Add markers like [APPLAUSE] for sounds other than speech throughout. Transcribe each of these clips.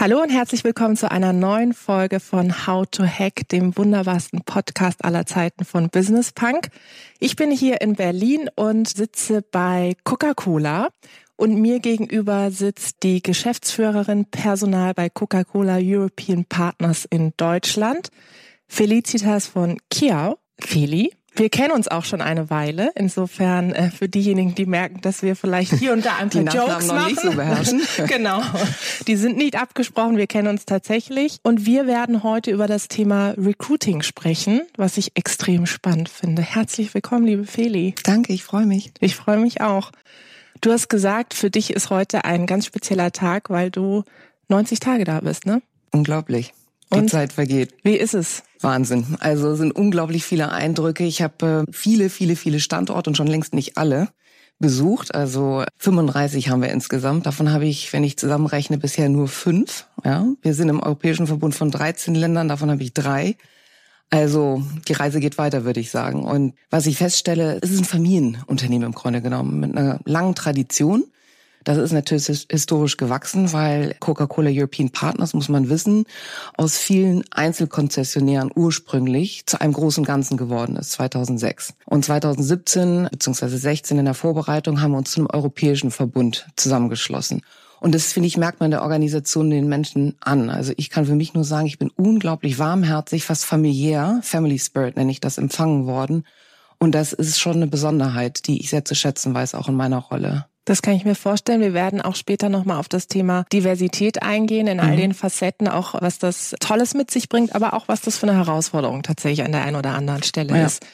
Hallo und herzlich willkommen zu einer neuen Folge von How to Hack, dem wunderbarsten Podcast aller Zeiten von Business Punk. Ich bin hier in Berlin und sitze bei Coca-Cola und mir gegenüber sitzt die Geschäftsführerin Personal bei Coca-Cola European Partners in Deutschland, Felicitas von Kiau. Feli, wir kennen uns auch schon eine Weile. Insofern äh, für diejenigen, die merken, dass wir vielleicht hier und da ein [LAUGHS] paar Jokes noch machen. Nicht so beherrschen. [LAUGHS] genau. Die sind nicht abgesprochen. Wir kennen uns tatsächlich. Und wir werden heute über das Thema Recruiting sprechen, was ich extrem spannend finde. Herzlich willkommen, liebe Feli. Danke, ich freue mich. Ich freue mich auch. Du hast gesagt, für dich ist heute ein ganz spezieller Tag, weil du 90 Tage da bist, ne? Unglaublich. Die und Zeit vergeht. Wie ist es? Wahnsinn. Also sind unglaublich viele Eindrücke. Ich habe äh, viele, viele, viele Standorte und schon längst nicht alle besucht. Also 35 haben wir insgesamt. Davon habe ich, wenn ich zusammenrechne, bisher nur fünf. Ja, wir sind im Europäischen Verbund von 13 Ländern. Davon habe ich drei. Also die Reise geht weiter, würde ich sagen. Und was ich feststelle, es ist ein Familienunternehmen im Grunde genommen mit einer langen Tradition. Das ist natürlich historisch gewachsen, weil Coca-Cola European Partners, muss man wissen, aus vielen Einzelkonzessionären ursprünglich zu einem großen Ganzen geworden ist, 2006. Und 2017 bzw. 16 in der Vorbereitung haben wir uns zum Europäischen Verbund zusammengeschlossen. Und das, finde ich, merkt man der Organisation den Menschen an. Also ich kann für mich nur sagen, ich bin unglaublich warmherzig, fast familiär, Family Spirit nenne ich das, empfangen worden. Und das ist schon eine Besonderheit, die ich sehr zu schätzen weiß, auch in meiner Rolle. Das kann ich mir vorstellen. Wir werden auch später nochmal auf das Thema Diversität eingehen, in all mhm. den Facetten, auch was das Tolles mit sich bringt, aber auch was das für eine Herausforderung tatsächlich an der einen oder anderen Stelle ja. ist.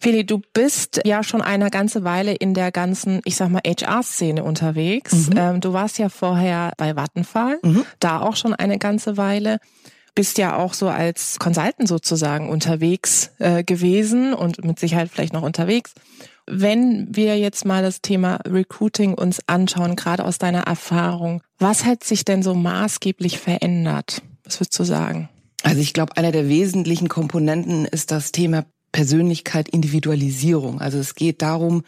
Feli, du bist ja schon eine ganze Weile in der ganzen, ich sag mal, HR-Szene unterwegs. Mhm. Ähm, du warst ja vorher bei Vattenfall, mhm. da auch schon eine ganze Weile. Bist ja auch so als Consultant sozusagen unterwegs äh, gewesen und mit Sicherheit vielleicht noch unterwegs. Wenn wir jetzt mal das Thema Recruiting uns anschauen, gerade aus deiner Erfahrung, was hat sich denn so maßgeblich verändert? Was würdest du sagen? Also ich glaube, einer der wesentlichen Komponenten ist das Thema Persönlichkeit, Individualisierung. Also es geht darum,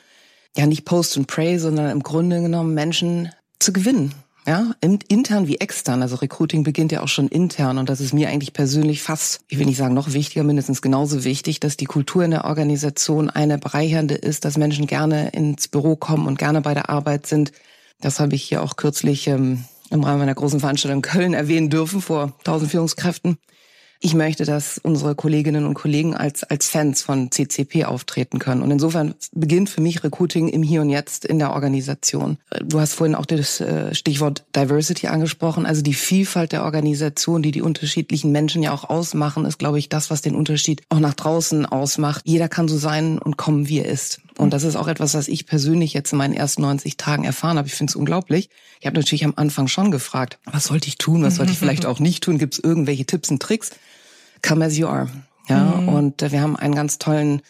ja nicht Post and Pray, sondern im Grunde genommen Menschen zu gewinnen ja, intern wie extern. Also Recruiting beginnt ja auch schon intern und das ist mir eigentlich persönlich fast, ich will nicht sagen noch wichtiger, mindestens genauso wichtig, dass die Kultur in der Organisation eine bereichernde ist, dass Menschen gerne ins Büro kommen und gerne bei der Arbeit sind. Das habe ich hier auch kürzlich ähm, im Rahmen einer großen Veranstaltung in Köln erwähnen dürfen vor tausend Führungskräften. Ich möchte, dass unsere Kolleginnen und Kollegen als, als Fans von CCP auftreten können. Und insofern beginnt für mich Recruiting im Hier und Jetzt in der Organisation. Du hast vorhin auch das äh, Stichwort Diversity angesprochen. Also die Vielfalt der Organisation, die die unterschiedlichen Menschen ja auch ausmachen, ist, glaube ich, das, was den Unterschied auch nach draußen ausmacht. Jeder kann so sein und kommen, wie er ist. Und das ist auch etwas, was ich persönlich jetzt in meinen ersten 90 Tagen erfahren habe. Ich finde es unglaublich. Ich habe natürlich am Anfang schon gefragt, was sollte ich tun, was sollte ich [LAUGHS] vielleicht auch nicht tun? Gibt es irgendwelche Tipps und Tricks? Come as you are. Ja, mhm. und äh, wir haben einen ganz tollen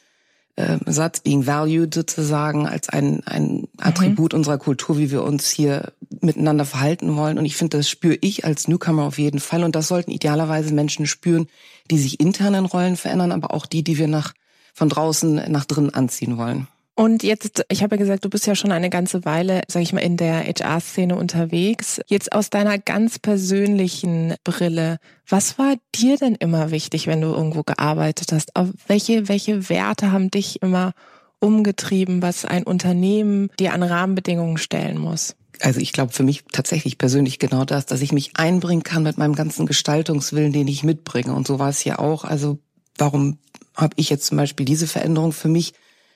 äh, Satz, being valued sozusagen, als ein, ein Attribut mhm. unserer Kultur, wie wir uns hier miteinander verhalten wollen. Und ich finde, das spüre ich als Newcomer auf jeden Fall. Und das sollten idealerweise Menschen spüren, die sich intern in Rollen verändern, aber auch die, die wir nach, von draußen nach drinnen anziehen wollen. Und jetzt, ich habe ja gesagt, du bist ja schon eine ganze Weile, sage ich mal, in der HR-Szene unterwegs. Jetzt aus deiner ganz persönlichen Brille, was war dir denn immer wichtig, wenn du irgendwo gearbeitet hast? Auf welche, welche Werte haben dich immer umgetrieben, was ein Unternehmen dir an Rahmenbedingungen stellen muss? Also ich glaube für mich tatsächlich persönlich genau das, dass ich mich einbringen kann mit meinem ganzen Gestaltungswillen, den ich mitbringe. Und so war es ja auch. Also warum habe ich jetzt zum Beispiel diese Veränderung für mich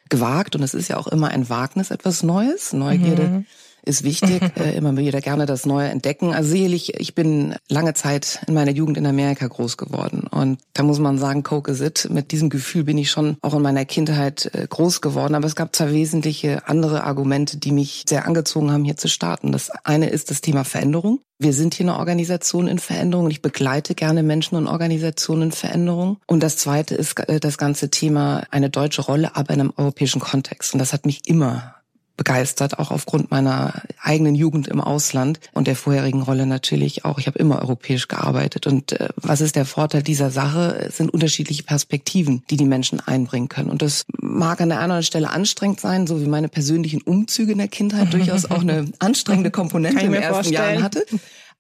gewagt und es ist ja auch immer ein Wagnis, etwas Neues. Neugierde mhm. Ist wichtig, [LAUGHS] äh, immer wieder gerne das Neue entdecken. Also sicherlich, ich bin lange Zeit in meiner Jugend in Amerika groß geworden und da muss man sagen, Coke is it. Mit diesem Gefühl bin ich schon auch in meiner Kindheit äh, groß geworden, aber es gab zwei wesentliche andere Argumente, die mich sehr angezogen haben, hier zu starten. Das eine ist das Thema Veränderung. Wir sind hier eine Organisation in Veränderung und ich begleite gerne Menschen und Organisationen in Veränderung. Und das zweite ist äh, das ganze Thema eine deutsche Rolle, aber in einem europäischen Kontext. Und das hat mich immer begeistert, auch aufgrund meiner eigenen Jugend im Ausland und der vorherigen Rolle natürlich auch. Ich habe immer europäisch gearbeitet. Und äh, was ist der Vorteil dieser Sache? Es sind unterschiedliche Perspektiven, die die Menschen einbringen können. Und das mag an der einen oder anderen Stelle anstrengend sein, so wie meine persönlichen Umzüge in der Kindheit durchaus auch eine [LAUGHS] anstrengende Komponente im ersten Jahr hatte.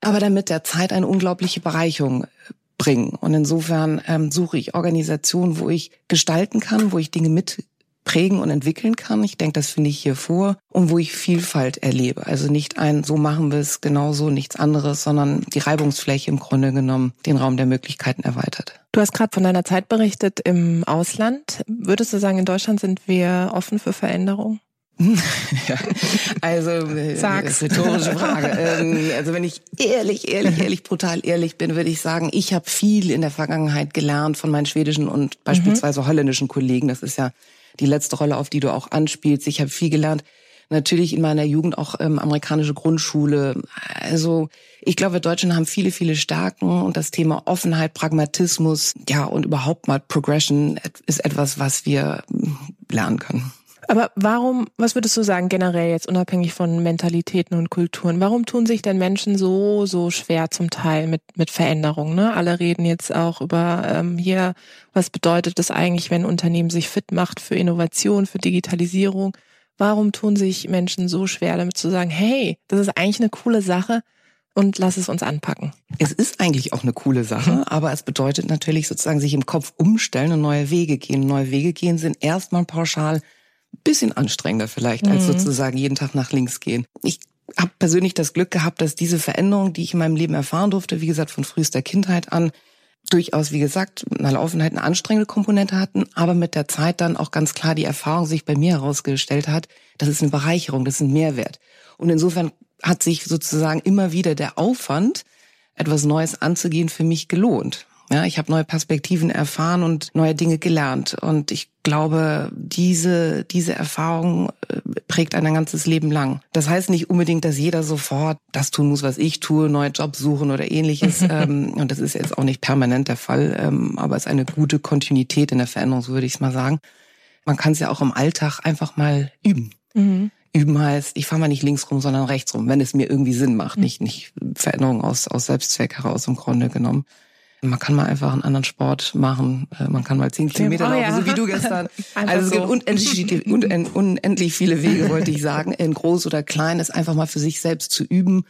Aber damit der Zeit eine unglaubliche Bereicherung bringen. Und insofern ähm, suche ich Organisationen, wo ich gestalten kann, wo ich Dinge mit prägen und entwickeln kann. Ich denke, das finde ich hier vor und wo ich Vielfalt erlebe. Also nicht ein, so machen wir es genauso, nichts anderes, sondern die Reibungsfläche im Grunde genommen den Raum der Möglichkeiten erweitert. Du hast gerade von deiner Zeit berichtet im Ausland. Würdest du sagen, in Deutschland sind wir offen für Veränderung? [LAUGHS] ja, also äh, Sag's. rhetorische Frage. Ähm, also wenn ich ehrlich, ehrlich, ehrlich, brutal ehrlich bin, würde ich sagen, ich habe viel in der Vergangenheit gelernt von meinen schwedischen und beispielsweise holländischen Kollegen. Das ist ja die letzte Rolle, auf die du auch anspielst. Ich habe viel gelernt. Natürlich in meiner Jugend auch ähm, amerikanische Grundschule. Also ich glaube, Deutschen haben viele, viele Stärken und das Thema Offenheit, Pragmatismus, ja und überhaupt mal Progression ist etwas, was wir hm, lernen können. Aber warum, was würdest du sagen, generell jetzt unabhängig von Mentalitäten und Kulturen, warum tun sich denn Menschen so, so schwer zum Teil mit, mit Veränderungen? Ne? Alle reden jetzt auch über ähm, hier, was bedeutet es eigentlich, wenn ein Unternehmen sich fit macht für Innovation, für Digitalisierung? Warum tun sich Menschen so schwer damit zu sagen, hey, das ist eigentlich eine coole Sache, und lass es uns anpacken. Es ist eigentlich auch eine coole Sache, mhm. aber es bedeutet natürlich sozusagen sich im Kopf umstellen und neue Wege gehen. Neue Wege gehen sind erstmal pauschal bisschen anstrengender vielleicht, als mhm. sozusagen jeden Tag nach links gehen. Ich habe persönlich das Glück gehabt, dass diese Veränderung, die ich in meinem Leben erfahren durfte, wie gesagt, von frühester Kindheit an, durchaus, wie gesagt, eine Offenheit eine anstrengende Komponente hatten, aber mit der Zeit dann auch ganz klar die Erfahrung sich bei mir herausgestellt hat, das ist eine Bereicherung, das ist ein Mehrwert. Und insofern hat sich sozusagen immer wieder der Aufwand, etwas Neues anzugehen, für mich gelohnt. Ja, ich habe neue Perspektiven erfahren und neue Dinge gelernt. Und ich glaube, diese, diese Erfahrung äh, prägt ein ganzes Leben lang. Das heißt nicht unbedingt, dass jeder sofort das tun muss, was ich tue, neue Jobs suchen oder ähnliches. [LAUGHS] Ähm, und das ist jetzt auch nicht permanent der Fall, ähm, aber es ist eine gute Kontinuität in der Veränderung, so würde ich es mal sagen. Man kann es ja auch im Alltag einfach mal üben. Mhm. Üben heißt, ich fahre mal nicht links rum, sondern rechts rum, wenn es mir irgendwie Sinn macht, mhm. nicht, nicht Veränderung aus, aus Selbstzweck heraus im Grunde genommen. Man kann mal einfach einen anderen Sport machen. Äh, man kann mal zehn Kilometer oh, laufen, ja. so wie du gestern. [LAUGHS] also es gibt unendlich, unendlich viele Wege, [LAUGHS] wollte ich sagen, in groß oder klein, es einfach mal für sich selbst zu üben.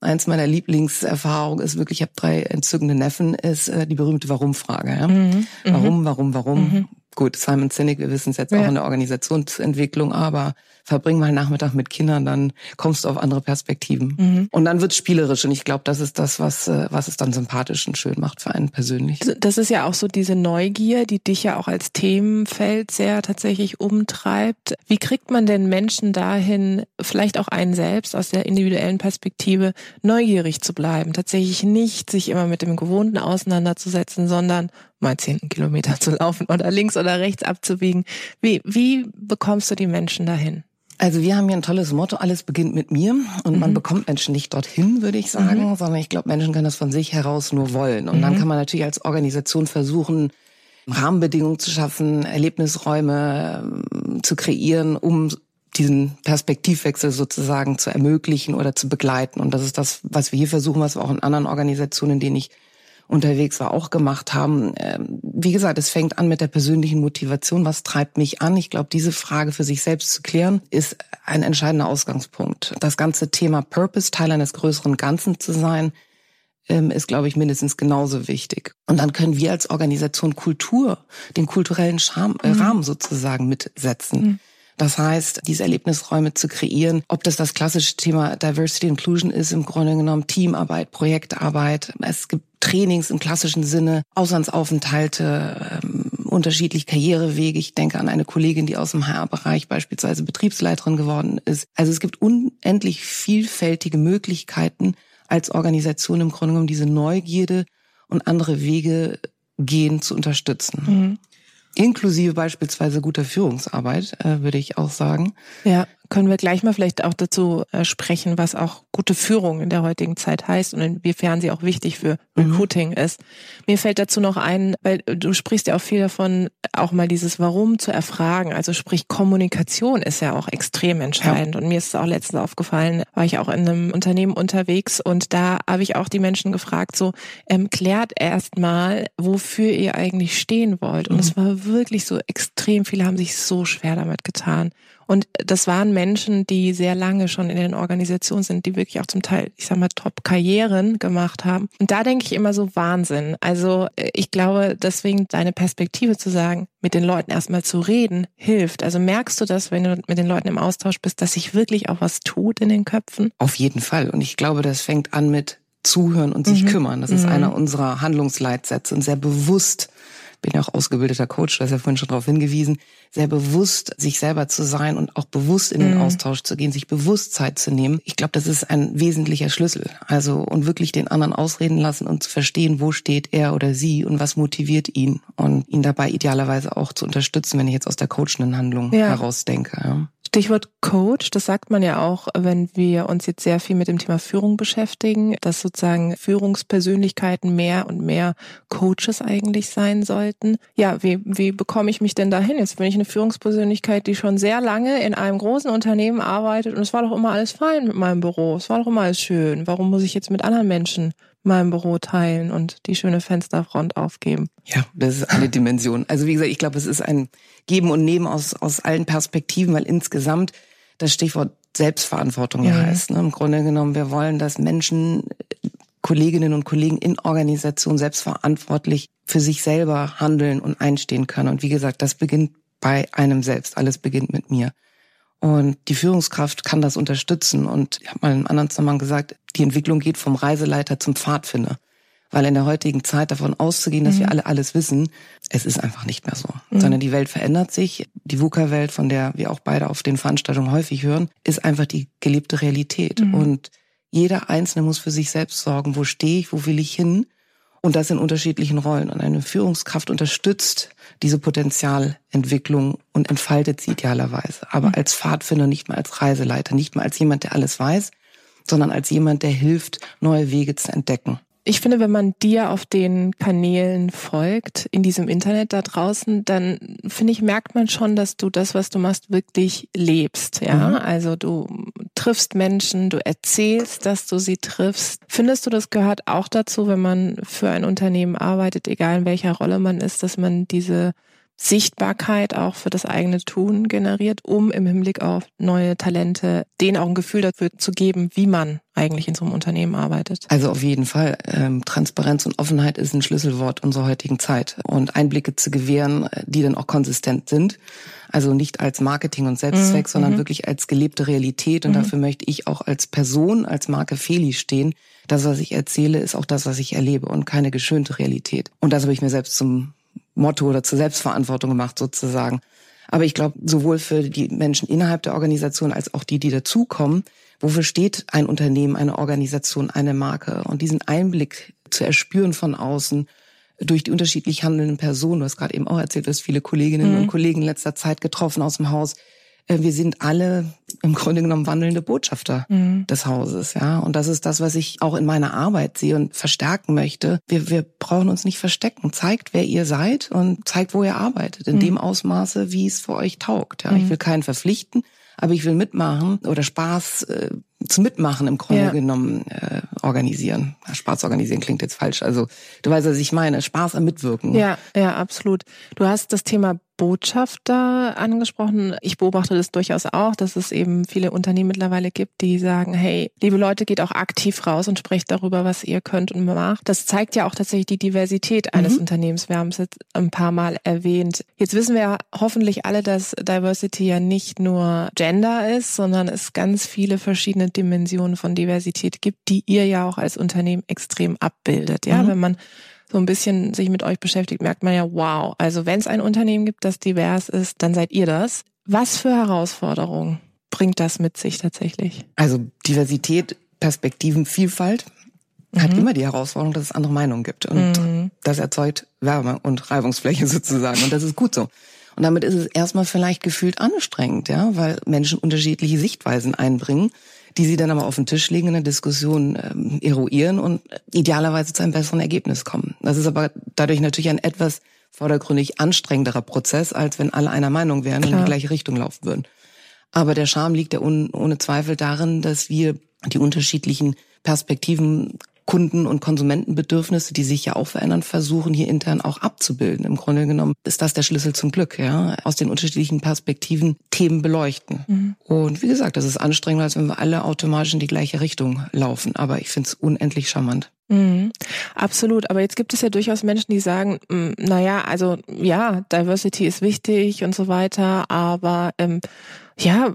Eins meiner Lieblingserfahrungen ist wirklich, ich habe drei entzückende Neffen, ist äh, die berühmte Warum-Frage. Ja? Mhm. Warum, warum, warum? Mhm. Gut, Simon Sinek, wir wissen es jetzt ja. auch in der Organisationsentwicklung, aber verbring mal Nachmittag mit Kindern, dann kommst du auf andere Perspektiven. Mhm. Und dann wird's spielerisch und ich glaube, das ist das, was, äh, was es dann sympathisch und schön macht für einen persönlich. Also das ist ja auch so diese Neugier, die dich ja auch als Themenfeld sehr tatsächlich umtreibt. Wie kriegt man denn Menschen dahin, vielleicht auch einen selbst aus der individuellen Perspektive, neugierig zu bleiben, tatsächlich nicht sich immer mit dem Gewohnten auseinanderzusetzen, sondern mal zehn Kilometer zu laufen oder links oder rechts abzubiegen. Wie, wie bekommst du die Menschen dahin? Also wir haben hier ein tolles Motto, alles beginnt mit mir und mhm. man bekommt Menschen nicht dorthin, würde ich sagen, mhm. sondern ich glaube, Menschen können das von sich heraus nur wollen. Und mhm. dann kann man natürlich als Organisation versuchen, Rahmenbedingungen zu schaffen, Erlebnisräume ähm, zu kreieren, um diesen Perspektivwechsel sozusagen zu ermöglichen oder zu begleiten. Und das ist das, was wir hier versuchen, was wir auch in anderen Organisationen, in denen ich unterwegs war, auch gemacht haben. Ähm, wie gesagt, es fängt an mit der persönlichen Motivation. Was treibt mich an? Ich glaube, diese Frage für sich selbst zu klären, ist ein entscheidender Ausgangspunkt. Das ganze Thema Purpose, Teil eines größeren Ganzen zu sein, ähm, ist, glaube ich, mindestens genauso wichtig. Und dann können wir als Organisation Kultur, den kulturellen Charme, äh, mhm. Rahmen sozusagen mitsetzen. Mhm. Das heißt, diese Erlebnisräume zu kreieren, ob das das klassische Thema Diversity Inclusion ist, im Grunde genommen Teamarbeit, Projektarbeit. Es gibt Trainings im klassischen Sinne, Auslandsaufenthalte, ähm, unterschiedlich Karrierewege. Ich denke an eine Kollegin, die aus dem HR-Bereich beispielsweise Betriebsleiterin geworden ist. Also es gibt unendlich vielfältige Möglichkeiten als Organisation im Grunde genommen diese Neugierde und andere Wege gehen zu unterstützen. Mhm. Inklusive beispielsweise guter Führungsarbeit, äh, würde ich auch sagen. Ja, können wir gleich mal vielleicht auch dazu äh, sprechen, was auch gute Führung in der heutigen Zeit heißt und inwiefern sie auch wichtig für mhm. Recruiting mhm. ist. Mir fällt dazu noch ein, weil du sprichst ja auch viel davon, auch mal dieses Warum zu erfragen. Also sprich, Kommunikation ist ja auch extrem entscheidend. Ja. Und mir ist es auch letztens aufgefallen, war ich auch in einem Unternehmen unterwegs und da habe ich auch die Menschen gefragt, so ähm, klärt erst mal, wofür ihr eigentlich stehen wollt. Und mhm. es war wirklich so extrem, viele haben sich so schwer damit getan. Und das waren Menschen, die sehr lange schon in den Organisationen sind, die wirklich auch zum Teil, ich sag mal, Top-Karrieren gemacht haben. Und da denke ich immer so Wahnsinn. Also ich glaube, deswegen deine Perspektive zu sagen, mit den Leuten erstmal zu reden, hilft. Also merkst du das, wenn du mit den Leuten im Austausch bist, dass sich wirklich auch was tut in den Köpfen? Auf jeden Fall. Und ich glaube, das fängt an mit Zuhören und sich mhm. kümmern. Das ist mhm. einer unserer Handlungsleitsätze und sehr bewusst bin ja auch ausgebildeter Coach, da ist ja vorhin schon darauf hingewiesen, sehr bewusst sich selber zu sein und auch bewusst in den mhm. Austausch zu gehen, sich bewusst Zeit zu nehmen. Ich glaube, das ist ein wesentlicher Schlüssel. Also und wirklich den anderen ausreden lassen und zu verstehen, wo steht er oder sie und was motiviert ihn und ihn dabei idealerweise auch zu unterstützen, wenn ich jetzt aus der coachenden Handlung ja. heraus denke. Ja. Stichwort Coach, das sagt man ja auch, wenn wir uns jetzt sehr viel mit dem Thema Führung beschäftigen, dass sozusagen Führungspersönlichkeiten mehr und mehr Coaches eigentlich sein sollten. Ja, wie, wie bekomme ich mich denn dahin? Jetzt bin ich eine Führungspersönlichkeit, die schon sehr lange in einem großen Unternehmen arbeitet und es war doch immer alles fein mit meinem Büro, es war doch immer alles schön. Warum muss ich jetzt mit anderen Menschen meinem Büro teilen und die schöne Fensterfront aufgeben. Ja, das ist eine Dimension. Also wie gesagt, ich glaube, es ist ein Geben und Nehmen aus, aus allen Perspektiven, weil insgesamt das Stichwort Selbstverantwortung ja, ja heißt. Ne? Im Grunde genommen, wir wollen, dass Menschen, Kolleginnen und Kollegen in Organisationen selbstverantwortlich für sich selber handeln und einstehen können. Und wie gesagt, das beginnt bei einem selbst. Alles beginnt mit mir. Und die Führungskraft kann das unterstützen. Und ich habe mal in einem anderen Zusammenhang gesagt, die Entwicklung geht vom Reiseleiter zum Pfadfinder. Weil in der heutigen Zeit davon auszugehen, dass mhm. wir alle alles wissen, es ist einfach nicht mehr so. Mhm. Sondern die Welt verändert sich. Die VUCA-Welt, von der wir auch beide auf den Veranstaltungen häufig hören, ist einfach die gelebte Realität. Mhm. Und jeder Einzelne muss für sich selbst sorgen, wo stehe ich, wo will ich hin und das in unterschiedlichen Rollen. Und eine Führungskraft unterstützt diese Potenzialentwicklung und entfaltet sie idealerweise. Aber mhm. als Pfadfinder, nicht mal als Reiseleiter, nicht mal als jemand, der alles weiß, sondern als jemand, der hilft, neue Wege zu entdecken. Ich finde, wenn man dir auf den Kanälen folgt, in diesem Internet da draußen, dann finde ich, merkt man schon, dass du das, was du machst, wirklich lebst. Ja, mhm. also du triffst Menschen, du erzählst, dass du sie triffst. Findest du, das gehört auch dazu, wenn man für ein Unternehmen arbeitet, egal in welcher Rolle man ist, dass man diese Sichtbarkeit auch für das eigene Tun generiert, um im Hinblick auf neue Talente denen auch ein Gefühl dafür zu geben, wie man eigentlich in so einem Unternehmen arbeitet. Also auf jeden Fall. Ähm, Transparenz und Offenheit ist ein Schlüsselwort unserer heutigen Zeit. Und Einblicke zu gewähren, die dann auch konsistent sind. Also nicht als Marketing und Selbstzweck, mhm. sondern mhm. wirklich als gelebte Realität. Und mhm. dafür möchte ich auch als Person, als Marke Feli stehen. Das, was ich erzähle, ist auch das, was ich erlebe und keine geschönte Realität. Und das habe ich mir selbst zum Motto oder zur Selbstverantwortung gemacht sozusagen. Aber ich glaube, sowohl für die Menschen innerhalb der Organisation als auch die, die dazukommen, wofür steht ein Unternehmen, eine Organisation, eine Marke? Und diesen Einblick zu erspüren von außen durch die unterschiedlich handelnden Personen, du hast gerade eben auch erzählt, du hast viele Kolleginnen mhm. und Kollegen in letzter Zeit getroffen aus dem Haus, wir sind alle im Grunde genommen wandelnde Botschafter mhm. des Hauses, ja. Und das ist das, was ich auch in meiner Arbeit sehe und verstärken möchte. Wir, wir brauchen uns nicht verstecken. Zeigt, wer ihr seid und zeigt, wo ihr arbeitet. In mhm. dem Ausmaße, wie es für euch taugt. Ja. Mhm. Ich will keinen verpflichten, aber ich will mitmachen oder Spaß äh, zu mitmachen im Grunde ja. genommen äh, organisieren. Spaß organisieren klingt jetzt falsch. Also du weißt, was ich meine. Spaß am Mitwirken. Ja, ja, absolut. Du hast das Thema Botschafter angesprochen. Ich beobachte das durchaus auch, dass es eben viele Unternehmen mittlerweile gibt, die sagen, hey, liebe Leute, geht auch aktiv raus und sprecht darüber, was ihr könnt und macht. Das zeigt ja auch tatsächlich die Diversität eines mhm. Unternehmens. Wir haben es jetzt ein paar Mal erwähnt. Jetzt wissen wir ja hoffentlich alle, dass Diversity ja nicht nur Gender ist, sondern es ganz viele verschiedene Dimensionen von Diversität gibt, die ihr ja auch als Unternehmen extrem abbildet. Ja, mhm. wenn man so ein bisschen sich mit euch beschäftigt, merkt man ja, wow, also wenn es ein Unternehmen gibt, das divers ist, dann seid ihr das. Was für Herausforderungen bringt das mit sich tatsächlich? Also Diversität, Perspektiven, Vielfalt mhm. hat immer die Herausforderung, dass es andere Meinungen gibt. Und mhm. das erzeugt Wärme und Reibungsfläche [LAUGHS] sozusagen. Und das ist gut so. Und damit ist es erstmal vielleicht gefühlt anstrengend, ja, weil Menschen unterschiedliche Sichtweisen einbringen, die sie dann aber auf den Tisch legen, in der Diskussion ähm, eruieren und idealerweise zu einem besseren Ergebnis kommen. Das ist aber dadurch natürlich ein etwas vordergründig anstrengenderer Prozess, als wenn alle einer Meinung wären Klar. und in die gleiche Richtung laufen würden. Aber der Charme liegt ja ohne Zweifel darin, dass wir die unterschiedlichen Perspektiven Kunden- und Konsumentenbedürfnisse, die sich ja auch verändern, versuchen hier intern auch abzubilden. Im Grunde genommen ist das der Schlüssel zum Glück, ja, aus den unterschiedlichen Perspektiven Themen beleuchten. Mhm. Und wie gesagt, das ist anstrengender, als wenn wir alle automatisch in die gleiche Richtung laufen. Aber ich finde es unendlich charmant. Mhm, absolut. Aber jetzt gibt es ja durchaus Menschen, die sagen, mm, na ja, also ja, Diversity ist wichtig und so weiter, aber ähm, ja,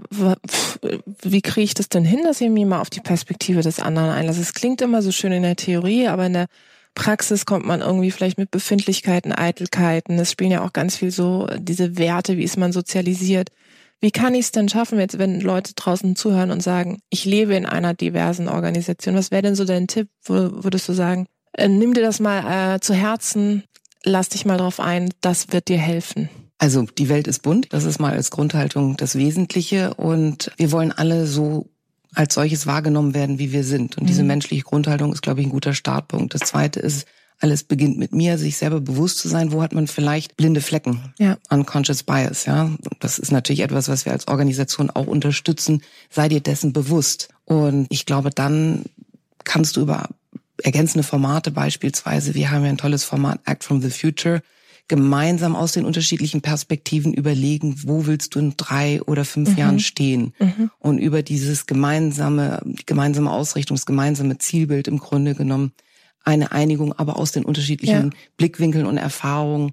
wie kriege ich das denn hin, dass ich mich mal auf die Perspektive des anderen einlasse? Es klingt immer so schön in der Theorie, aber in der Praxis kommt man irgendwie vielleicht mit Befindlichkeiten, Eitelkeiten. Es spielen ja auch ganz viel so diese Werte, wie ist man sozialisiert. Wie kann ich es denn schaffen, jetzt, wenn Leute draußen zuhören und sagen, ich lebe in einer diversen Organisation? Was wäre denn so dein Tipp? Würdest du sagen, äh, nimm dir das mal äh, zu Herzen, lass dich mal drauf ein, das wird dir helfen? Also die Welt ist bunt, das ist mal als Grundhaltung das Wesentliche und wir wollen alle so als solches wahrgenommen werden, wie wir sind. Und mhm. diese menschliche Grundhaltung ist, glaube ich, ein guter Startpunkt. Das Zweite ist, alles beginnt mit mir, sich selber bewusst zu sein, wo hat man vielleicht blinde Flecken, ja. unconscious bias, ja. Das ist natürlich etwas, was wir als Organisation auch unterstützen. Sei dir dessen bewusst. Und ich glaube, dann kannst du über ergänzende Formate beispielsweise, wir haben ja ein tolles Format Act from the Future, gemeinsam aus den unterschiedlichen Perspektiven überlegen, wo willst du in drei oder fünf mhm. Jahren stehen mhm. und über dieses gemeinsame, gemeinsame Ausrichtung, das gemeinsame Zielbild im Grunde genommen eine Einigung, aber aus den unterschiedlichen ja. Blickwinkeln und Erfahrungen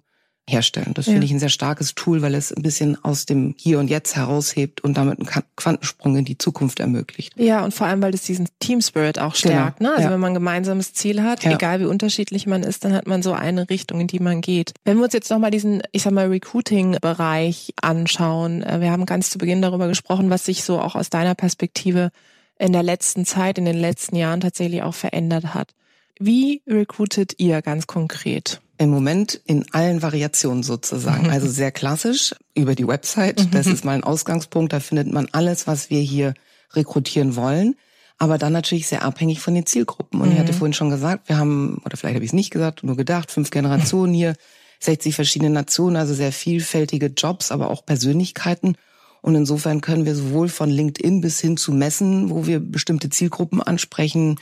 herstellen. Das ja. finde ich ein sehr starkes Tool, weil es ein bisschen aus dem Hier und Jetzt heraushebt und damit einen Quantensprung in die Zukunft ermöglicht. Ja, und vor allem, weil es diesen Team Spirit auch genau. stärkt. Genau. Ne? Also ja. wenn man ein gemeinsames Ziel hat, ja. egal wie unterschiedlich man ist, dann hat man so eine Richtung, in die man geht. Wenn wir uns jetzt nochmal diesen, ich sag mal, Recruiting-Bereich anschauen, äh, wir haben ganz zu Beginn darüber gesprochen, was sich so auch aus deiner Perspektive in der letzten Zeit, in den letzten Jahren tatsächlich auch verändert hat. Wie recruitet ihr ganz konkret? Im Moment in allen Variationen sozusagen. Mhm. Also sehr klassisch über die Website. Mhm. Das ist mal ein Ausgangspunkt. Da findet man alles, was wir hier rekrutieren wollen. Aber dann natürlich sehr abhängig von den Zielgruppen. Und ich hatte mhm. vorhin schon gesagt, wir haben, oder vielleicht habe ich es nicht gesagt, nur gedacht, fünf Generationen hier, 60 verschiedene Nationen, also sehr vielfältige Jobs, aber auch Persönlichkeiten. Und insofern können wir sowohl von LinkedIn bis hin zu Messen, wo wir bestimmte Zielgruppen ansprechen,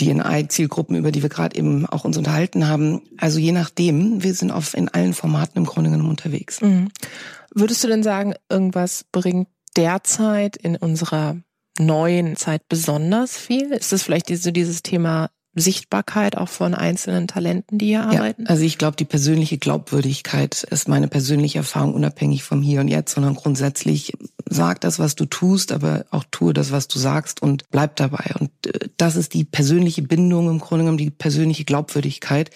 DNI-Zielgruppen, über die wir gerade eben auch uns unterhalten haben. Also je nachdem, wir sind auf, in allen Formaten im Grunde genommen unterwegs. Mhm. Würdest du denn sagen, irgendwas bringt derzeit in unserer neuen Zeit besonders viel? Ist das vielleicht so dieses Thema Sichtbarkeit auch von einzelnen Talenten, die hier arbeiten? Ja, also ich glaube, die persönliche Glaubwürdigkeit ist meine persönliche Erfahrung unabhängig vom Hier und Jetzt, sondern grundsätzlich sag das, was du tust, aber auch tue das, was du sagst und bleib dabei. Und äh, das ist die persönliche Bindung im Grunde genommen, die persönliche Glaubwürdigkeit,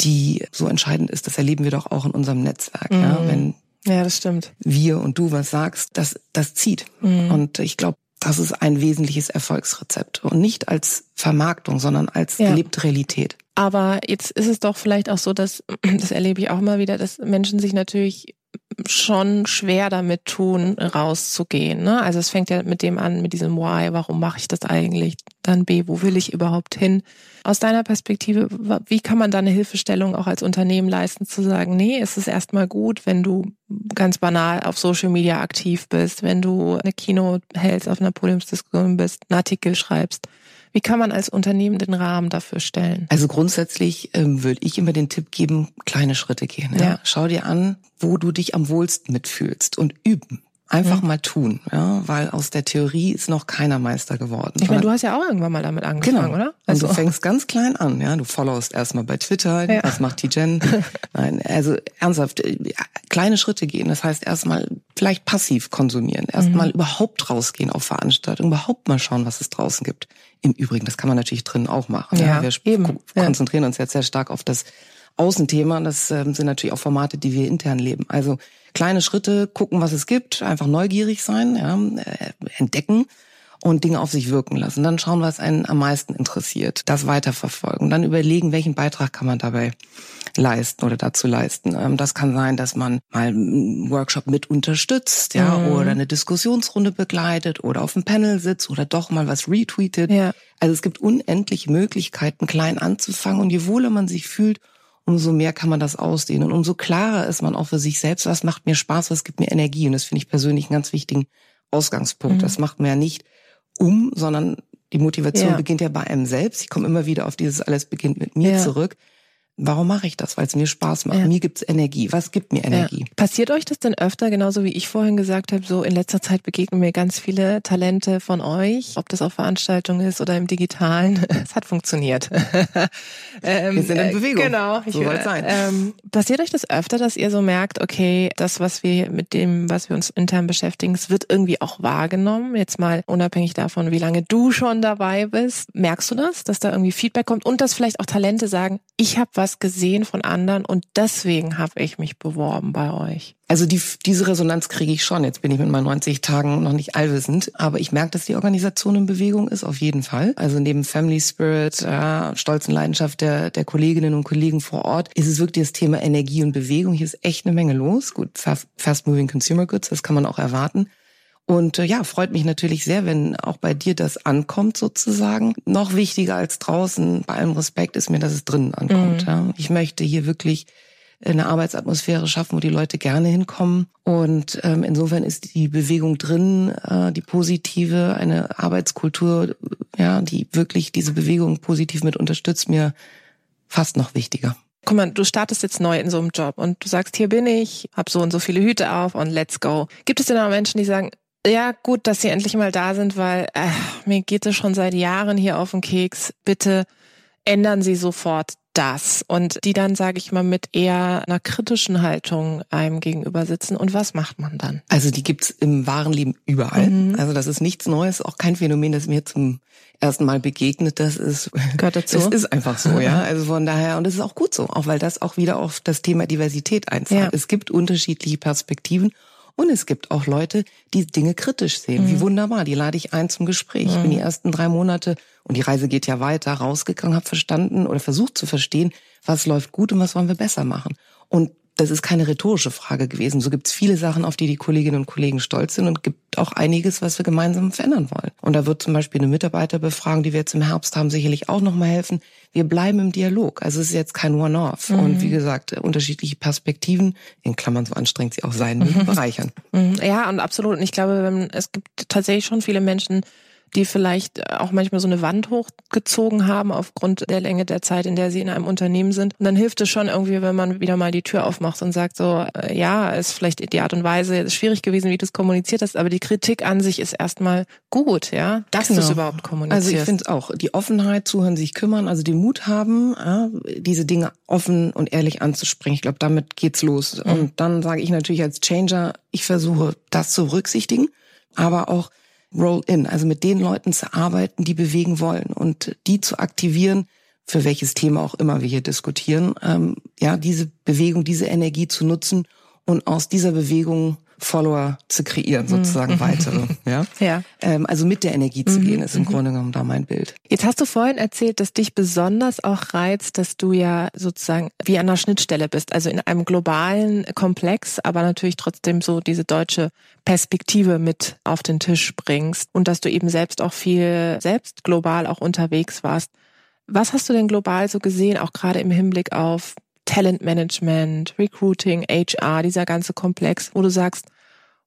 die so entscheidend ist. Das erleben wir doch auch in unserem Netzwerk. Mhm. Ja, wenn ja, das stimmt. Wir und du was sagst, das, das zieht. Mhm. Und ich glaube, das ist ein wesentliches Erfolgsrezept. Und nicht als Vermarktung, sondern als ja. gelebte Realität. Aber jetzt ist es doch vielleicht auch so, dass, [CLEARS THROAT] das erlebe ich auch immer wieder, dass Menschen sich natürlich schon schwer damit tun, rauszugehen. Ne? Also es fängt ja mit dem an, mit diesem Why, warum mache ich das eigentlich? Dann B, wo will ich überhaupt hin? Aus deiner Perspektive, wie kann man da eine Hilfestellung auch als Unternehmen leisten, zu sagen, nee, es ist erstmal gut, wenn du ganz banal auf Social Media aktiv bist, wenn du eine Keynote hältst, auf einer Podiumsdiskussion bist, einen Artikel schreibst. Wie kann man als Unternehmen den Rahmen dafür stellen? Also grundsätzlich ähm, würde ich immer den Tipp geben, kleine Schritte gehen. Ja? ja? Schau dir an, wo du dich am wohlsten mitfühlst und üben Einfach mhm. mal tun, ja, weil aus der Theorie ist noch keiner Meister geworden. Ich meine, du hast ja auch irgendwann mal damit angefangen, genau. oder? Also und du fängst ganz klein an, ja. Du followst erstmal bei Twitter, ja. was macht die Jen? [LAUGHS] Nein, also ernsthaft, äh, kleine Schritte gehen. Das heißt erstmal vielleicht passiv konsumieren, erstmal mhm. überhaupt rausgehen auf Veranstaltungen, überhaupt mal schauen, was es draußen gibt. Im Übrigen, das kann man natürlich drin auch machen. Ja, ja. Wir eben. konzentrieren uns jetzt sehr stark auf das Außenthema. Das ähm, sind natürlich auch Formate, die wir intern leben. Also kleine Schritte, gucken, was es gibt, einfach neugierig sein, ja, äh, entdecken und Dinge auf sich wirken lassen. Dann schauen, was einen am meisten interessiert, das weiterverfolgen. Dann überlegen, welchen Beitrag kann man dabei leisten oder dazu leisten. Ähm, das kann sein, dass man mal einen Workshop mit unterstützt, ja, mhm. oder eine Diskussionsrunde begleitet oder auf dem Panel sitzt oder doch mal was retweetet. Ja. Also es gibt unendlich Möglichkeiten, klein anzufangen und je wohler man sich fühlt, umso mehr kann man das ausdehnen und umso klarer ist man auch für sich selbst, was macht mir Spaß, was gibt mir Energie. Und das finde ich persönlich einen ganz wichtigen Ausgangspunkt. Mhm. Das macht mir ja nicht um, sondern die Motivation ja. beginnt ja bei einem selbst. Ich komme immer wieder auf dieses alles beginnt mit mir ja. zurück. Warum mache ich das? Weil es mir Spaß macht. Ja. Mir gibt's Energie. Was gibt mir Energie? Ja. Passiert euch das denn öfter, genauso wie ich vorhin gesagt habe, so in letzter Zeit begegnen mir ganz viele Talente von euch, ob das auf Veranstaltungen ist oder im Digitalen. [LAUGHS] Es hat funktioniert. [LAUGHS] ähm, Wir sind in Bewegung. Genau. So soll sein. Ähm, passiert euch das öfter, dass ihr so merkt, okay, das, was wir mit dem, was wir uns intern beschäftigen, es wird irgendwie auch wahrgenommen. Jetzt mal unabhängig davon, wie lange du schon dabei bist. Merkst du das, dass da irgendwie Feedback kommt und dass vielleicht auch Talente sagen, ich habe was gesehen von anderen und deswegen habe ich mich beworben bei euch. Also die, diese Resonanz kriege ich schon. Jetzt bin ich mit meinen 90 Tagen noch nicht allwissend, aber ich merke, dass die Organisation in Bewegung ist, auf jeden Fall. Also neben Family Spirit, äh, Stolz und Leidenschaft der, der Kolleginnen und Kollegen vor Ort, ist es wirklich das Thema Energie und Bewegung. Hier ist echt eine Menge los. Gut, Fast Moving Consumer Goods, das kann man auch erwarten. Und äh, ja, freut mich natürlich sehr, wenn auch bei dir das ankommt sozusagen. Noch wichtiger als draußen, bei allem Respekt, ist mir, dass es drinnen ankommt. Mhm. Ja. Ich möchte hier wirklich eine Arbeitsatmosphäre schaffen, wo die Leute gerne hinkommen. Und ähm, insofern ist die Bewegung drin, äh, die positive, eine Arbeitskultur, ja, die wirklich diese Bewegung positiv mit unterstützt, mir fast noch wichtiger. Guck mal, du startest jetzt neu in so einem Job und du sagst, hier bin ich, hab so und so viele Hüte auf und let's go. Gibt es denn auch Menschen, die sagen, ja, gut, dass Sie endlich mal da sind, weil äh, mir geht es schon seit Jahren hier auf den Keks. Bitte ändern Sie sofort das. Und die dann, sage ich mal, mit eher einer kritischen Haltung einem gegenüber sitzen. Und was macht man dann? Also die gibt's im wahren Leben überall. Mhm. Also das ist nichts Neues, auch kein Phänomen, das mir zum ersten Mal begegnet. Das ist, [LAUGHS] Gehört dazu. das ist einfach so, ja. [LAUGHS] Also von daher, und das ist auch gut so, auch weil das auch wieder auf das Thema Diversität einzahlt. Ja. Es gibt unterschiedliche Perspektiven und es gibt auch Leute, die Dinge kritisch sehen. Mhm. Wie wunderbar, die lade ich ein zum Gespräch. Mhm. Ich bin die ersten drei Monate, und die Reise geht ja weiter, rausgegangen, habe verstanden oder versucht zu verstehen, was läuft gut und was wollen wir besser machen. Und das ist keine rhetorische Frage gewesen. So gibt es viele Sachen, auf die die Kolleginnen und Kollegen stolz sind und gibt auch einiges, was wir gemeinsam verändern wollen. Und da wird zum Beispiel eine Mitarbeiterbefragung, die wir jetzt im Herbst haben, sicherlich auch nochmal helfen. Wir bleiben im Dialog. Also es ist jetzt kein One-Off. Mhm. Und wie gesagt, unterschiedliche Perspektiven, in Klammern so anstrengend sie auch sein, mhm. [LAUGHS] bereichern. Mhm. Ja, und absolut. Und ich glaube, es gibt tatsächlich schon viele Menschen, die vielleicht auch manchmal so eine Wand hochgezogen haben aufgrund der Länge der Zeit, in der sie in einem Unternehmen sind. Und dann hilft es schon irgendwie, wenn man wieder mal die Tür aufmacht und sagt so, äh, ja, ist vielleicht die Art und Weise schwierig gewesen, wie du es kommuniziert hast, aber die Kritik an sich ist erstmal gut, ja, dass genau. du es überhaupt kommunizierst. Also ich finde es auch, die Offenheit, zuhören, sich kümmern, also den Mut haben, ja, diese Dinge offen und ehrlich anzusprechen. Ich glaube, damit geht's los. Mhm. Und dann sage ich natürlich als Changer, ich versuche das zu berücksichtigen, aber auch Roll-in, also mit den Leuten zu arbeiten, die bewegen wollen und die zu aktivieren, für welches Thema auch immer wir hier diskutieren, ähm, ja, diese Bewegung, diese Energie zu nutzen und aus dieser Bewegung Follower zu kreieren, sozusagen mhm. weitere. [LAUGHS] Ja? ja. Ähm, also mit der Energie zu mhm. gehen, ist im mhm. Grunde genommen da mein Bild. Jetzt hast du vorhin erzählt, dass dich besonders auch reizt, dass du ja sozusagen wie an der Schnittstelle bist, also in einem globalen Komplex, aber natürlich trotzdem so diese deutsche Perspektive mit auf den Tisch bringst und dass du eben selbst auch viel selbst global auch unterwegs warst. Was hast du denn global so gesehen, auch gerade im Hinblick auf Talentmanagement, Recruiting, HR, dieser ganze Komplex, wo du sagst,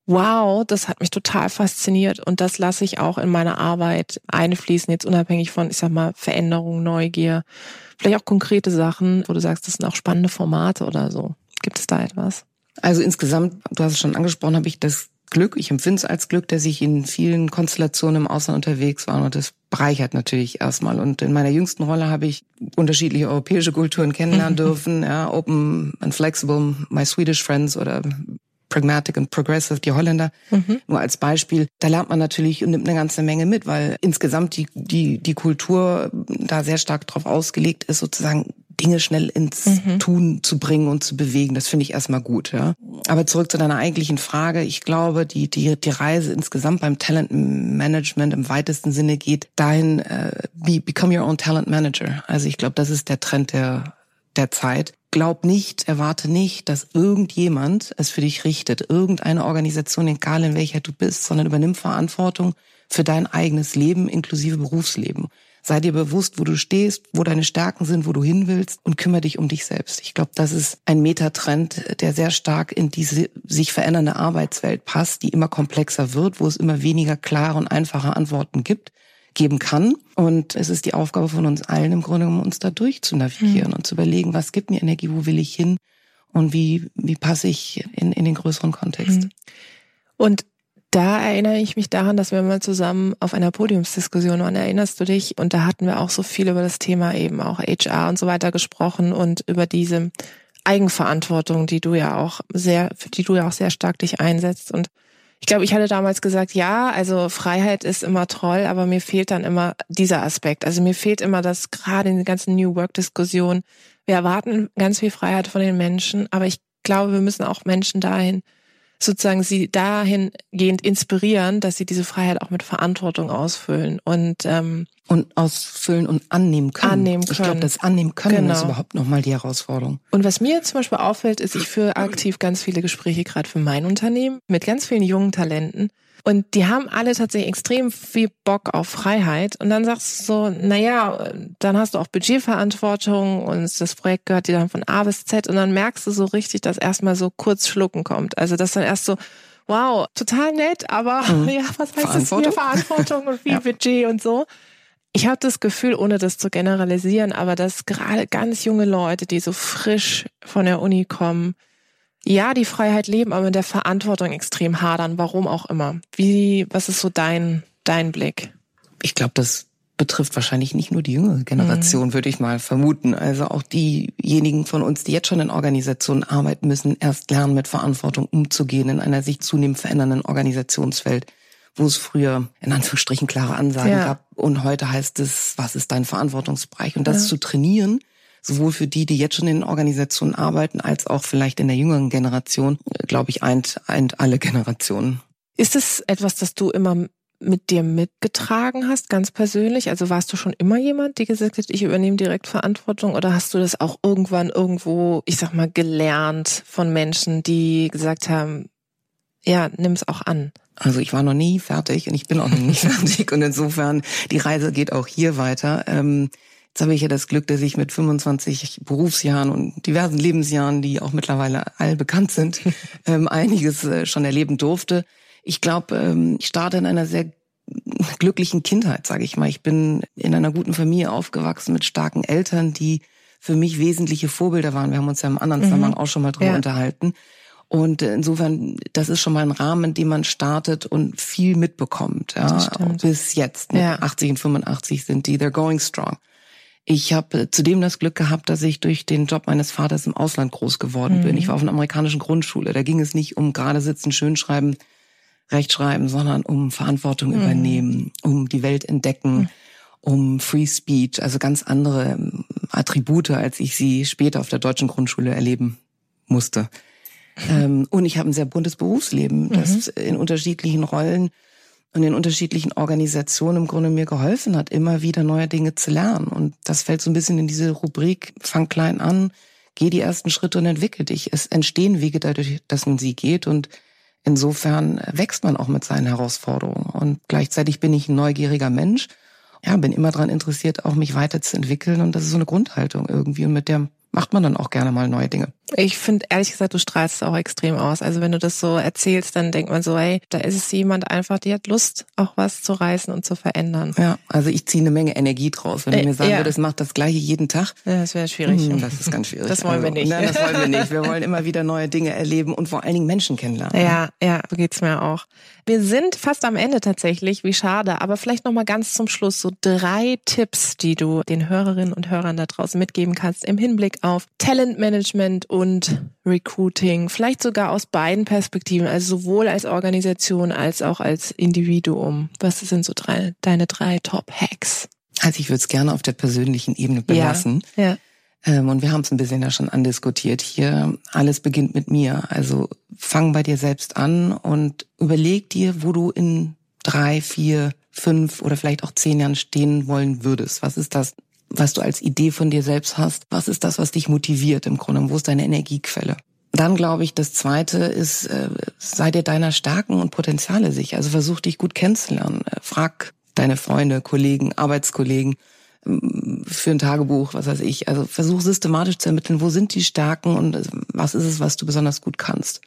wow, das hat mich total fasziniert und das lasse ich auch in meine Arbeit einfließen, jetzt unabhängig von, ich sag mal, Veränderung, Neugier, vielleicht auch konkrete Sachen, wo du sagst, das sind auch spannende Formate oder so. Gibt es da etwas? Also insgesamt, du hast es schon angesprochen, habe ich das Glück. Ich empfinde es als Glück, dass ich in vielen Konstellationen im Ausland unterwegs war und das bereichert natürlich erstmal. Und in meiner jüngsten Rolle habe ich unterschiedliche europäische Kulturen kennenlernen [LAUGHS] dürfen. Ja, Open and Flexible, My Swedish Friends oder Pragmatic and Progressive, die Holländer, mhm. nur als Beispiel. Da lernt man natürlich und nimmt eine ganze Menge mit, weil insgesamt die, die, die Kultur da sehr stark drauf ausgelegt ist, sozusagen Dinge schnell ins mhm. Tun zu bringen und zu bewegen. Das finde ich erstmal gut, ja. Aber zurück zu deiner eigentlichen Frage. Ich glaube, die, die, die Reise insgesamt beim Talentmanagement im weitesten Sinne geht dahin, äh, be, become your own talent manager. Also ich glaube, das ist der Trend der, der Zeit. Glaub nicht, erwarte nicht, dass irgendjemand es für dich richtet, irgendeine Organisation, egal in welcher du bist, sondern übernimm Verantwortung für dein eigenes Leben inklusive Berufsleben. Sei dir bewusst, wo du stehst, wo deine Stärken sind, wo du hin willst und kümmere dich um dich selbst. Ich glaube, das ist ein Metatrend, der sehr stark in diese sich verändernde Arbeitswelt passt, die immer komplexer wird, wo es immer weniger klare und einfache Antworten gibt geben kann. Und es ist die Aufgabe von uns allen im Grunde, um uns da durchzunavigieren mhm. und zu überlegen, was gibt mir Energie, wo will ich hin und wie, wie passe ich in, in den größeren Kontext. Mhm. Und da erinnere ich mich daran, dass wir mal zusammen auf einer Podiumsdiskussion waren. Erinnerst du dich? Und da hatten wir auch so viel über das Thema eben auch HR und so weiter gesprochen und über diese Eigenverantwortung, die du ja auch sehr, für die du ja auch sehr stark dich einsetzt. Und ich glaube, ich hatte damals gesagt, ja, also Freiheit ist immer toll, aber mir fehlt dann immer dieser Aspekt. Also mir fehlt immer das gerade in den ganzen New Work Diskussionen. Wir erwarten ganz viel Freiheit von den Menschen, aber ich glaube, wir müssen auch Menschen dahin sozusagen sie dahingehend inspirieren, dass sie diese Freiheit auch mit Verantwortung ausfüllen und ähm, und ausfüllen und annehmen können. Annehmen können. Ich glaube, das annehmen können genau. ist überhaupt nochmal die Herausforderung. Und was mir zum Beispiel auffällt, ist, ich führe aktiv ganz viele Gespräche gerade für mein Unternehmen mit ganz vielen jungen Talenten. Und die haben alle tatsächlich extrem viel Bock auf Freiheit. Und dann sagst du so, naja, dann hast du auch Budgetverantwortung und das Projekt gehört dir dann von A bis Z. Und dann merkst du so richtig, dass erstmal so kurz Schlucken kommt. Also dass dann erst so, wow, total nett, aber [LAUGHS] mhm. ja, was heißt das hier? Verantwortung und wie [LAUGHS] ja. Budget und so. Ich habe das Gefühl, ohne das zu generalisieren, aber dass gerade ganz junge Leute, die so frisch von der Uni kommen, ja, die Freiheit leben, aber mit der Verantwortung extrem hadern, warum auch immer. Wie, was ist so dein, dein Blick? Ich glaube, das betrifft wahrscheinlich nicht nur die jüngere Generation, mhm. würde ich mal vermuten. Also auch diejenigen von uns, die jetzt schon in Organisationen arbeiten müssen, erst lernen, mit Verantwortung umzugehen in einer sich zunehmend verändernden Organisationswelt, wo es früher in Anführungsstrichen klare Ansagen ja. gab und heute heißt es, was ist dein Verantwortungsbereich? Und das ja. zu trainieren, sowohl für die, die jetzt schon in Organisationen arbeiten, als auch vielleicht in der jüngeren Generation, glaube ich, eint, eint alle Generationen. Ist es etwas, das du immer mit dir mitgetragen hast, ganz persönlich? Also warst du schon immer jemand, die gesagt hat, ich übernehme direkt Verantwortung oder hast du das auch irgendwann irgendwo, ich sag mal, gelernt von Menschen, die gesagt haben, ja, nimm es auch an? Also ich war noch nie fertig und ich bin auch noch nie [LAUGHS] fertig und insofern die Reise geht auch hier weiter. Ähm, Jetzt habe ich ja das Glück, dass ich mit 25 Berufsjahren und diversen Lebensjahren, die auch mittlerweile all bekannt sind, [LAUGHS] ähm, einiges äh, schon erleben durfte. Ich glaube, ähm, ich starte in einer sehr glücklichen Kindheit, sage ich mal. Ich bin in einer guten Familie aufgewachsen mit starken Eltern, die für mich wesentliche Vorbilder waren. Wir haben uns ja im anderen mhm. Zusammenhang auch schon mal drüber ja. unterhalten. Und insofern, das ist schon mal ein Rahmen, in dem man startet und viel mitbekommt. Ja, bis jetzt. Ne? Ja. 80 und 85 sind die, they're going strong. Ich habe zudem das Glück gehabt, dass ich durch den Job meines Vaters im Ausland groß geworden mhm. bin. Ich war auf einer amerikanischen Grundschule. Da ging es nicht um gerade sitzen, schön schreiben, rechtschreiben, sondern um Verantwortung mhm. übernehmen, um die Welt entdecken, mhm. um Free Speech, also ganz andere ähm, Attribute, als ich sie später auf der deutschen Grundschule erleben musste. Mhm. [LAUGHS] Ähm, und ich habe ein sehr buntes Berufsleben, das mhm. in unterschiedlichen Rollen und in unterschiedlichen Organisationen im Grunde mir geholfen hat, immer wieder neue Dinge zu lernen. Und das fällt so ein bisschen in diese Rubrik, fang klein an, geh die ersten Schritte und entwickel dich. Es entstehen Wege dadurch, dass man sie geht und insofern wächst man auch mit seinen Herausforderungen. Und gleichzeitig bin ich ein neugieriger Mensch. Ja, bin immer daran interessiert, auch mich weiterzuentwickeln und das ist so eine Grundhaltung irgendwie und mit der macht man dann auch gerne mal neue Dinge. Ich finde ehrlich gesagt, du strahlst auch extrem aus. Also wenn du das so erzählst, dann denkt man so, hey, da ist es jemand einfach, die hat Lust, auch was zu reißen und zu verändern. Ja, also ich ziehe eine Menge Energie draus. Wenn äh, du mir sagen ja. würdest, mach das gleiche jeden Tag. Ja, das wäre schwierig. Hm, das ist ganz schwierig. Das wollen wir also, nicht. Nein, das wollen wir nicht. Wir [LAUGHS] wollen immer wieder neue Dinge erleben und vor allen Dingen Menschen kennenlernen. Ja, ja, so geht's mir auch. Wir sind fast am Ende tatsächlich, wie schade, aber vielleicht noch mal ganz zum Schluss so drei Tipps, die du den Hörerinnen und Hörern da draußen mitgeben kannst im Hinblick auf Talentmanagement und Recruiting, vielleicht sogar aus beiden Perspektiven, also sowohl als Organisation als auch als Individuum. Was sind so drei, deine drei Top-Hacks? Also ich würde es gerne auf der persönlichen Ebene belassen. Ja, ja. Ähm, und wir haben es ein bisschen ja schon andiskutiert hier. Alles beginnt mit mir. Also fang bei dir selbst an und überleg dir, wo du in drei, vier, fünf oder vielleicht auch zehn Jahren stehen wollen würdest. Was ist das, was du als Idee von dir selbst hast? Was ist das, was dich motiviert im Grunde? Wo ist deine Energiequelle? Dann glaube ich, das Zweite ist, äh, sei dir deiner Stärken und Potenziale sicher. Also versuch dich gut kennenzulernen. Äh, frag deine Freunde, Kollegen, Arbeitskollegen, für ein Tagebuch, was weiß ich. Also versuch systematisch zu ermitteln, wo sind die Stärken und was ist es, was du besonders gut kannst.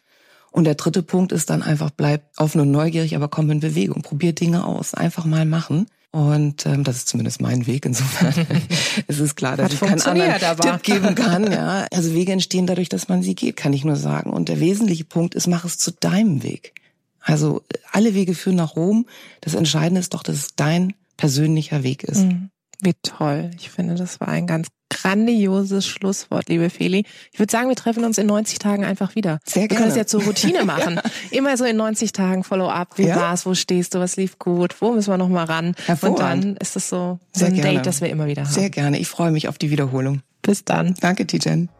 Und der dritte Punkt ist dann einfach, bleib offen und neugierig, aber komm in Bewegung. Probier Dinge aus. Einfach mal machen. Und ähm, das ist zumindest mein Weg. Insofern [LAUGHS] es ist klar, dass Hat ich keinen anderen aber. Tipp geben kann. [LAUGHS] Ja, also Wege entstehen dadurch, dass man sie geht, kann ich nur sagen. Und der wesentliche Punkt ist, mach es zu deinem Weg. Also alle Wege führen nach Rom. Das Entscheidende ist doch, dass es dein persönlicher Weg ist. Mhm. Wie toll. Ich finde, das war ein ganz grandioses Schlusswort, liebe Feli. Ich würde sagen, wir treffen uns in 90 Tagen einfach wieder. Sehr gerne. Wir können es ja zur Routine [LAUGHS] machen. ja. Immer so in 90 Tagen Follow-up. Wie ja. war's? Wo stehst du? Was lief gut? Wo müssen wir noch mal ran? Und dann ist es so, so ein gerne. Date, das wir immer wieder haben. Sehr gerne. Ich freue mich auf die Wiederholung. Bis dann. Danke, Tijen.